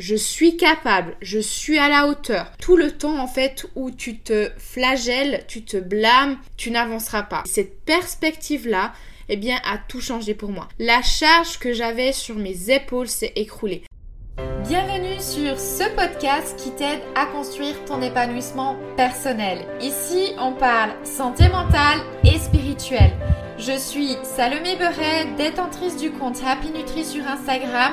je suis capable, je suis à la hauteur. Tout le temps en fait où tu te flagelles, tu te blâmes, tu n'avanceras pas. Cette perspective-là, eh bien, a tout changé pour moi. La charge que j'avais sur mes épaules s'est écroulée. Bienvenue sur ce podcast qui t'aide à construire ton épanouissement personnel. Ici, on parle santé mentale et spirituelle. Je suis Salomé Beret, détentrice du compte Happy Nutri sur Instagram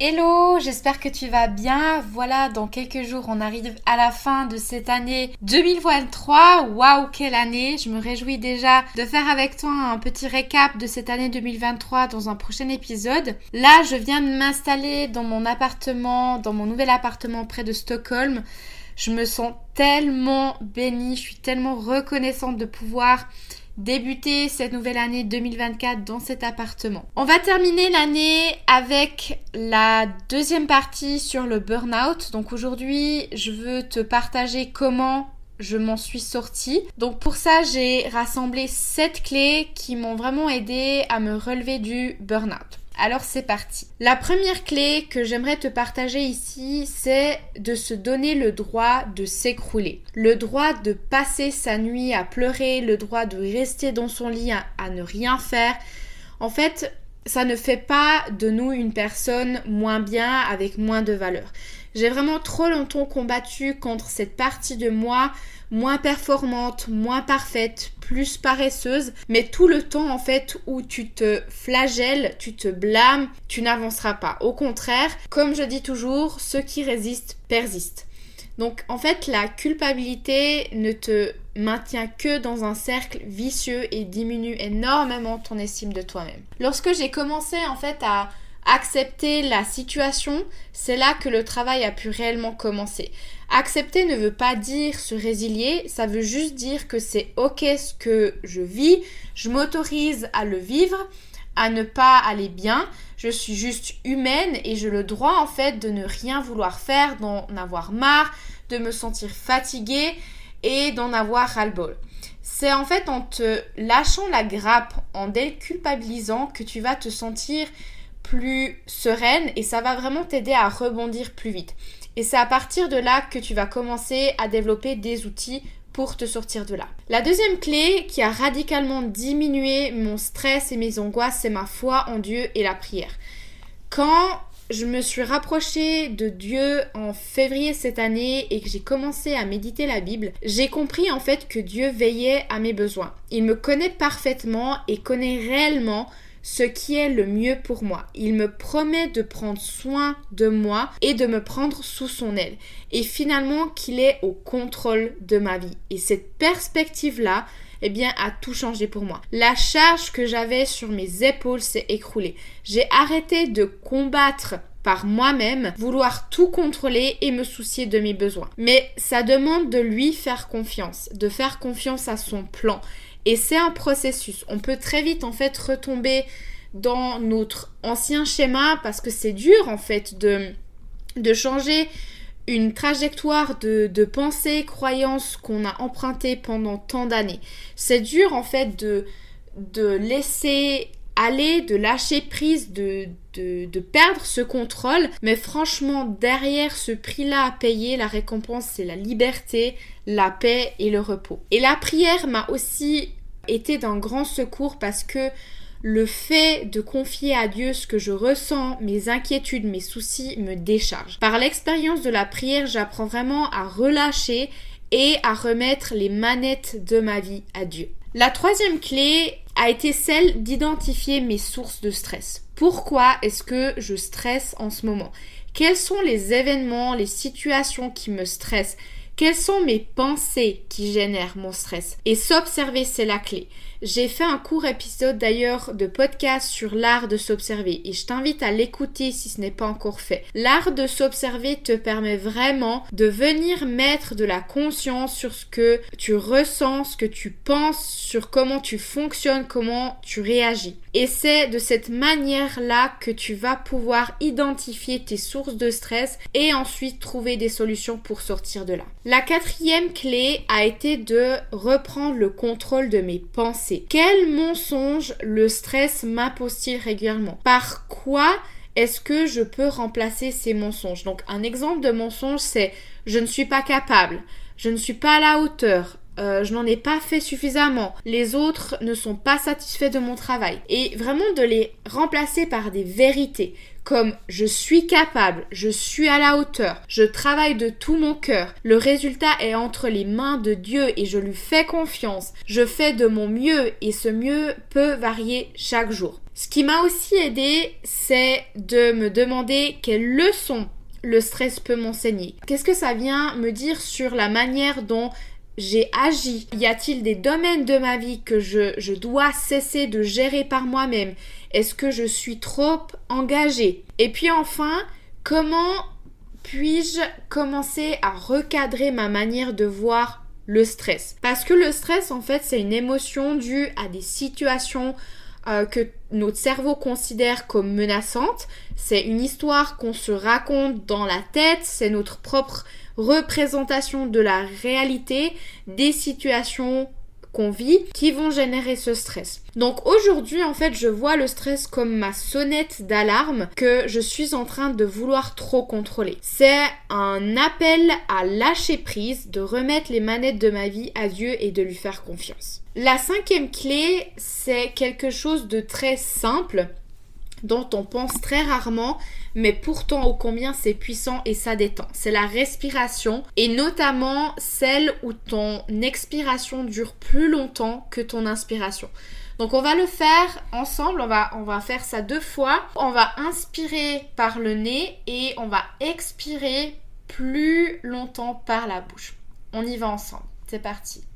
Hello, j'espère que tu vas bien. Voilà, dans quelques jours, on arrive à la fin de cette année 2023. Waouh, quelle année Je me réjouis déjà de faire avec toi un petit récap de cette année 2023 dans un prochain épisode. Là, je viens de m'installer dans mon appartement, dans mon nouvel appartement près de Stockholm. Je me sens tellement bénie, je suis tellement reconnaissante de pouvoir débuter cette nouvelle année 2024 dans cet appartement. On va terminer l'année avec la deuxième partie sur le burn-out. Donc aujourd'hui, je veux te partager comment je m'en suis sortie. Donc pour ça, j'ai rassemblé 7 clés qui m'ont vraiment aidé à me relever du burn-out. Alors c'est parti. La première clé que j'aimerais te partager ici, c'est de se donner le droit de s'écrouler. Le droit de passer sa nuit à pleurer, le droit de rester dans son lit à, ne rien faire. En fait, ça ne fait pas de nous une personne moins bien avec moins de valeur. J'ai vraiment trop longtemps combattu contre cette partie de moi moins performante, moins parfaite, plus paresseuse, mais tout le temps en fait où tu te flagelles, tu te blâmes, tu n'avanceras pas. Au contraire, comme je dis toujours, ceux qui résistent persistent. Donc en fait, la culpabilité ne te maintient que dans un cercle vicieux et diminue énormément ton estime de toi-même. Lorsque j'ai commencé en fait à accepter la situation, c'est là que le travail a pu réellement commencer. Accepter ne veut pas dire se résilier, ça veut juste dire que c'est ok ce que je vis, je m'autorise à le vivre, à ne pas aller bien, je suis juste humaine et j'ai le droit en fait de ne rien vouloir faire, d'en avoir marre, de me sentir fatiguée et d'en avoir ras-le-bol. C'est en fait en te lâchant la grappe, en déculpabilisant que tu vas te sentir plus sereine et ça va vraiment t'aider à rebondir plus vite. Et c'est à partir de là que tu vas commencer à développer des outils pour te sortir de là. La deuxième clé qui a radicalement diminué mon stress et mes angoisses, c'est ma foi en Dieu et la prière. Quand je me suis rapprochée de Dieu en février cette année et que j'ai commencé à méditer la Bible, j'ai compris en fait que Dieu veillait à mes besoins. Il me connaît parfaitement et connaît réellement ce qui est le mieux pour moi. Il me promet de prendre soin de moi et de me prendre sous son aile. Et finalement qu'il est au contrôle de ma vie. Et cette perspective-là, eh bien, a tout changé pour moi. La charge que j'avais sur mes épaules s'est écroulée. J'ai arrêté de combattre par moi-même, vouloir tout contrôler et me soucier de mes besoins. Mais ça demande de lui faire confiance, de faire confiance à son plan. Et c'est un processus. On peut très vite en fait retomber dans notre ancien schéma parce que c'est dur en fait de, de changer une trajectoire de, de pensée, croyance qu'on a empruntée pendant tant d'années. C'est dur en fait de, de laisser aller, de lâcher prise, de, de, de, perdre ce contrôle. Mais franchement, derrière ce prix-là à payer, la récompense, c'est la liberté, la paix et le repos. Et la prière m'a aussi été d'un grand secours parce que le fait de confier à Dieu ce que je ressens, mes inquiétudes, mes soucis me décharge. Par l'expérience de la prière, j'apprends vraiment à relâcher et à remettre les manettes de ma vie à Dieu. La troisième clé a été celle d'identifier mes sources de stress. Pourquoi est-ce que je stresse en ce moment? Quels sont les événements, les situations qui me stressent? Quelles sont mes pensées qui génèrent mon stress? Et s'observer, c'est la clé. J'ai fait un court épisode d'ailleurs de podcast sur l'art de s'observer et je t'invite à l'écouter si ce n'est pas encore fait. L'art de s'observer te permet vraiment de venir mettre de la conscience sur ce que tu ressens, ce que tu penses, sur comment tu fonctionnes, comment tu réagis. Et c'est de cette manière-là que tu vas pouvoir identifier tes sources de stress et ensuite trouver des solutions pour sortir de là. La quatrième clé a été de reprendre le contrôle de mes pensées quel mensonge le stress m'impose-t-il régulièrement? Par quoi est-ce que je peux remplacer ces mensonges? Donc un exemple de mensonge c'est je ne suis pas capable, je ne suis pas à la hauteur, euh, je n'en ai pas fait suffisamment, les autres ne sont pas satisfaits de mon travail. Et vraiment de les remplacer par des vérités comme je suis capable, je suis à la hauteur, je travaille de tout mon cœur, le résultat est entre les mains de Dieu et je lui fais confiance, je fais de mon mieux et ce mieux peut varier chaque jour. Ce qui m'a aussi aidé, c'est de me demander quelle leçon le stress peut m'enseigner. Qu'est-ce que ça vient me dire sur la manière dont j'ai agi. Y a-t-il des domaines de ma vie que je, dois cesser de gérer par moi-même? Est-ce que je suis trop engagée? Et puis enfin, comment puis-je commencer à recadrer ma manière de voir le stress? Parce que le stress, en fait, c'est une émotion due à des situations euh, que notre cerveau considère comme menaçantes. C'est une histoire qu'on se raconte dans la tête, c'est notre propre représentation de la réalité des situations qu'on vit qui vont générer ce stress. Donc aujourd'hui en fait je vois le stress comme ma sonnette d'alarme que je suis en train de vouloir trop contrôler. C'est un appel à lâcher prise, de remettre les manettes de ma vie à Dieu et de lui faire confiance. La cinquième clé c'est quelque chose de très simple dont on pense très rarement, mais pourtant ô combien c'est puissant et ça détend. C'est la respiration et notamment celle où ton expiration dure plus longtemps que ton inspiration. Donc on va le faire ensemble, on va, on va faire ça deux fois. On va inspirer par le nez et on va expirer plus longtemps par la bouche. On y va ensemble. C'est parti.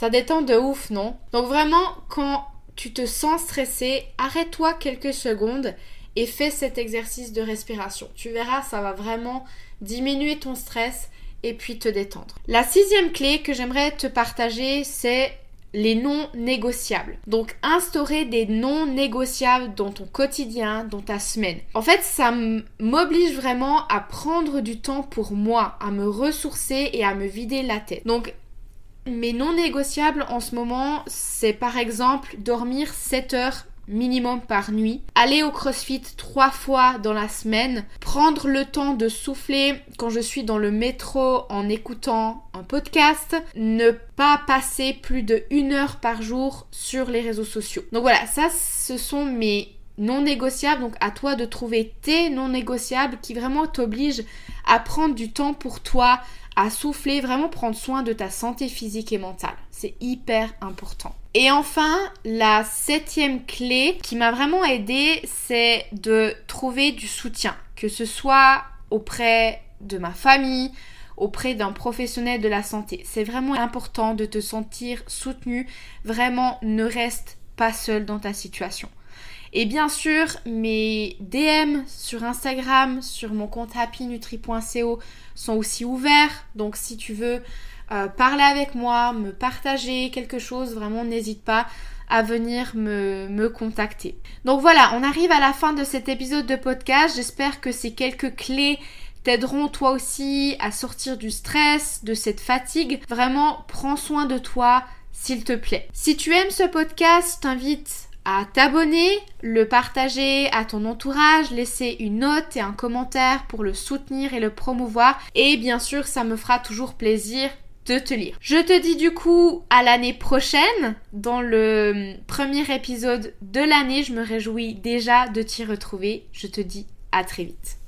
Ça détend de ouf, non? Donc vraiment, quand tu te sens stressé, arrête-toi quelques secondes et fais cet exercice de respiration. Tu verras, ça va vraiment diminuer ton stress et puis te détendre. La sixième clé que j'aimerais te partager, c'est les non négociables. Donc instaurer des non négociables dans ton quotidien, dans ta semaine. En fait, ça m'oblige vraiment à prendre du temps pour moi, à me ressourcer et à me vider la tête. Mes non négociables en ce moment, c'est par exemple dormir 7 heures minimum par nuit, aller au crossfit trois fois dans la semaine, prendre le temps de souffler quand je suis dans le métro en écoutant un podcast, ne pas passer plus de une heure par jour sur les réseaux sociaux. Donc voilà, ça ce sont mes non négociables, donc à toi de trouver tes non négociables qui vraiment t'obligent à prendre du temps pour toi, à souffler, vraiment prendre soin de ta santé physique et mentale. C'est hyper important. Et enfin, la septième clé qui m'a vraiment aidée, c'est de trouver du soutien, que ce soit auprès de ma famille, auprès d'un professionnel de la santé. C'est vraiment important de te sentir soutenu. Vraiment, ne reste pas seul dans ta situation. Et bien sûr, mes DM sur Instagram, sur mon compte happynutri.co sont aussi ouverts. Donc si tu veux euh, parler avec moi, me partager quelque chose, vraiment n'hésite pas à venir me, me, contacter. Donc voilà, on arrive à la fin de cet épisode de podcast. J'espère que ces quelques clés t'aideront toi aussi à sortir du stress, de cette fatigue. Vraiment, prends soin de toi, s'il te plaît. Si tu aimes ce podcast, je t'invite à t'abonner, le partager à ton entourage, laisser une note et un commentaire pour le soutenir et le promouvoir. Et bien sûr, ça me fera toujours plaisir de te lire. Je te dis du coup à l'année prochaine, dans le premier épisode de l'année. Je me réjouis déjà de t'y retrouver. Je te dis à très vite.